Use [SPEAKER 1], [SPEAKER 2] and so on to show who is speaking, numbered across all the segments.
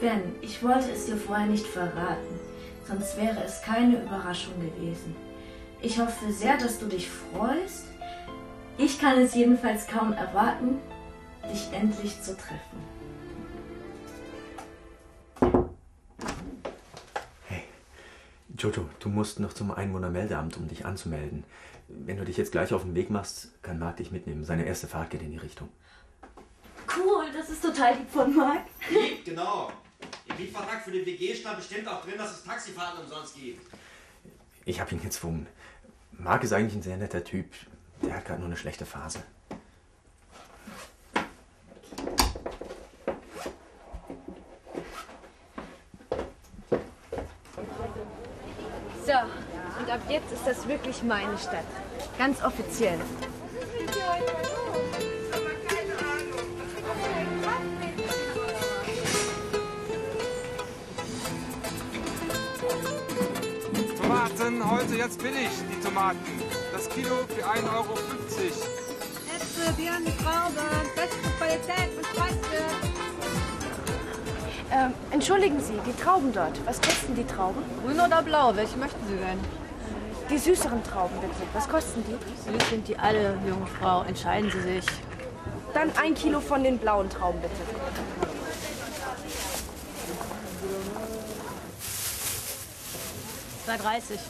[SPEAKER 1] Gwen, ich wollte es dir vorher nicht verraten sonst wäre es keine Überraschung gewesen. Ich hoffe sehr, dass du dich freust. Ich kann es jedenfalls kaum erwarten, dich endlich zu treffen.
[SPEAKER 2] Hey, Jojo, du musst noch zum Einwohnermeldeamt, um dich anzumelden. Wenn du dich jetzt gleich auf den Weg machst, kann Marc dich mitnehmen. Seine erste Fahrt geht in die Richtung.
[SPEAKER 1] Cool, das ist total lieb von Marc.
[SPEAKER 3] Lieb, genau. Im Mietvertrag für die WG stand bestimmt auch drin, dass es Taxifahrten umsonst gibt.
[SPEAKER 2] Ich habe ihn gezwungen. Marc ist eigentlich ein sehr netter Typ. Der hat gerade nur eine schlechte Phase.
[SPEAKER 4] So, und ab jetzt ist das wirklich meine Stadt. Ganz offiziell.
[SPEAKER 5] Tomaten, heute jetzt billig, die Tomaten. Das Kilo für 1,50 Euro.
[SPEAKER 6] Äpfel, Birnen, Trauben, beste Qualität und.
[SPEAKER 4] Ähm, entschuldigen Sie, die Trauben dort. Was kosten die Trauben?
[SPEAKER 7] Grün oder blau? Welche möchten Sie denn?
[SPEAKER 4] Die süßeren Trauben, bitte. Was kosten die?
[SPEAKER 7] Süß sind die alle, junge Frau. Entscheiden Sie sich.
[SPEAKER 4] Dann ein Kilo von den blauen Trauben, bitte.
[SPEAKER 7] Zwei dreißig.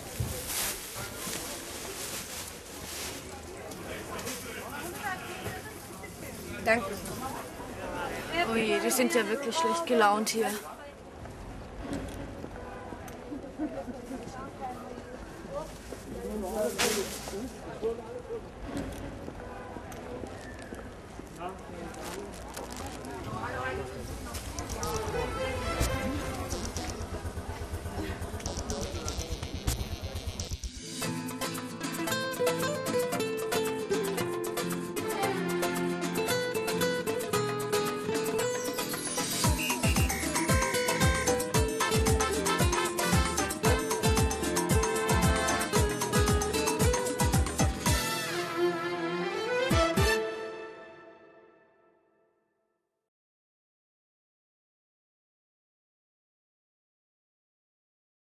[SPEAKER 4] Danke. Ui, die sind ja wirklich schlecht gelaunt hier.